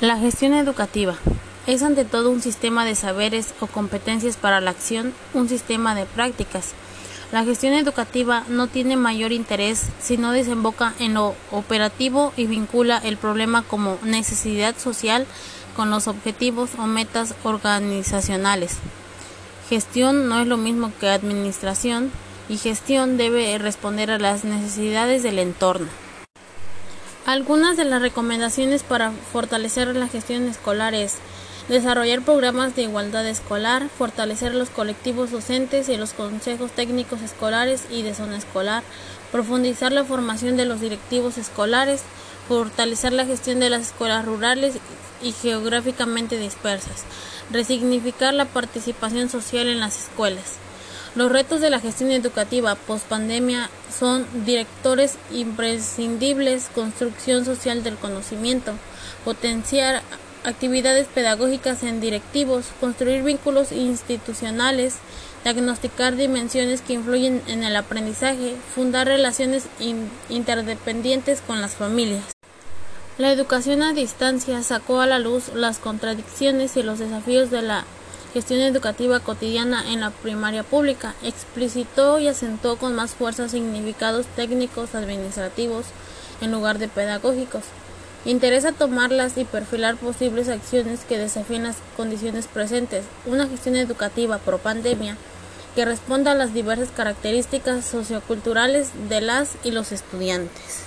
La gestión educativa es ante todo un sistema de saberes o competencias para la acción, un sistema de prácticas. La gestión educativa no tiene mayor interés si no desemboca en lo operativo y vincula el problema como necesidad social con los objetivos o metas organizacionales. Gestión no es lo mismo que administración y gestión debe responder a las necesidades del entorno. Algunas de las recomendaciones para fortalecer la gestión escolar es desarrollar programas de igualdad escolar, fortalecer los colectivos docentes y los consejos técnicos escolares y de zona escolar, profundizar la formación de los directivos escolares, fortalecer la gestión de las escuelas rurales y geográficamente dispersas, resignificar la participación social en las escuelas. Los retos de la gestión educativa post-pandemia son directores imprescindibles, construcción social del conocimiento, potenciar actividades pedagógicas en directivos, construir vínculos institucionales, diagnosticar dimensiones que influyen en el aprendizaje, fundar relaciones interdependientes con las familias. La educación a distancia sacó a la luz las contradicciones y los desafíos de la gestión educativa cotidiana en la primaria pública, explicitó y asentó con más fuerza significados técnicos administrativos en lugar de pedagógicos. Interesa tomarlas y perfilar posibles acciones que desafíen las condiciones presentes, una gestión educativa pro pandemia que responda a las diversas características socioculturales de las y los estudiantes.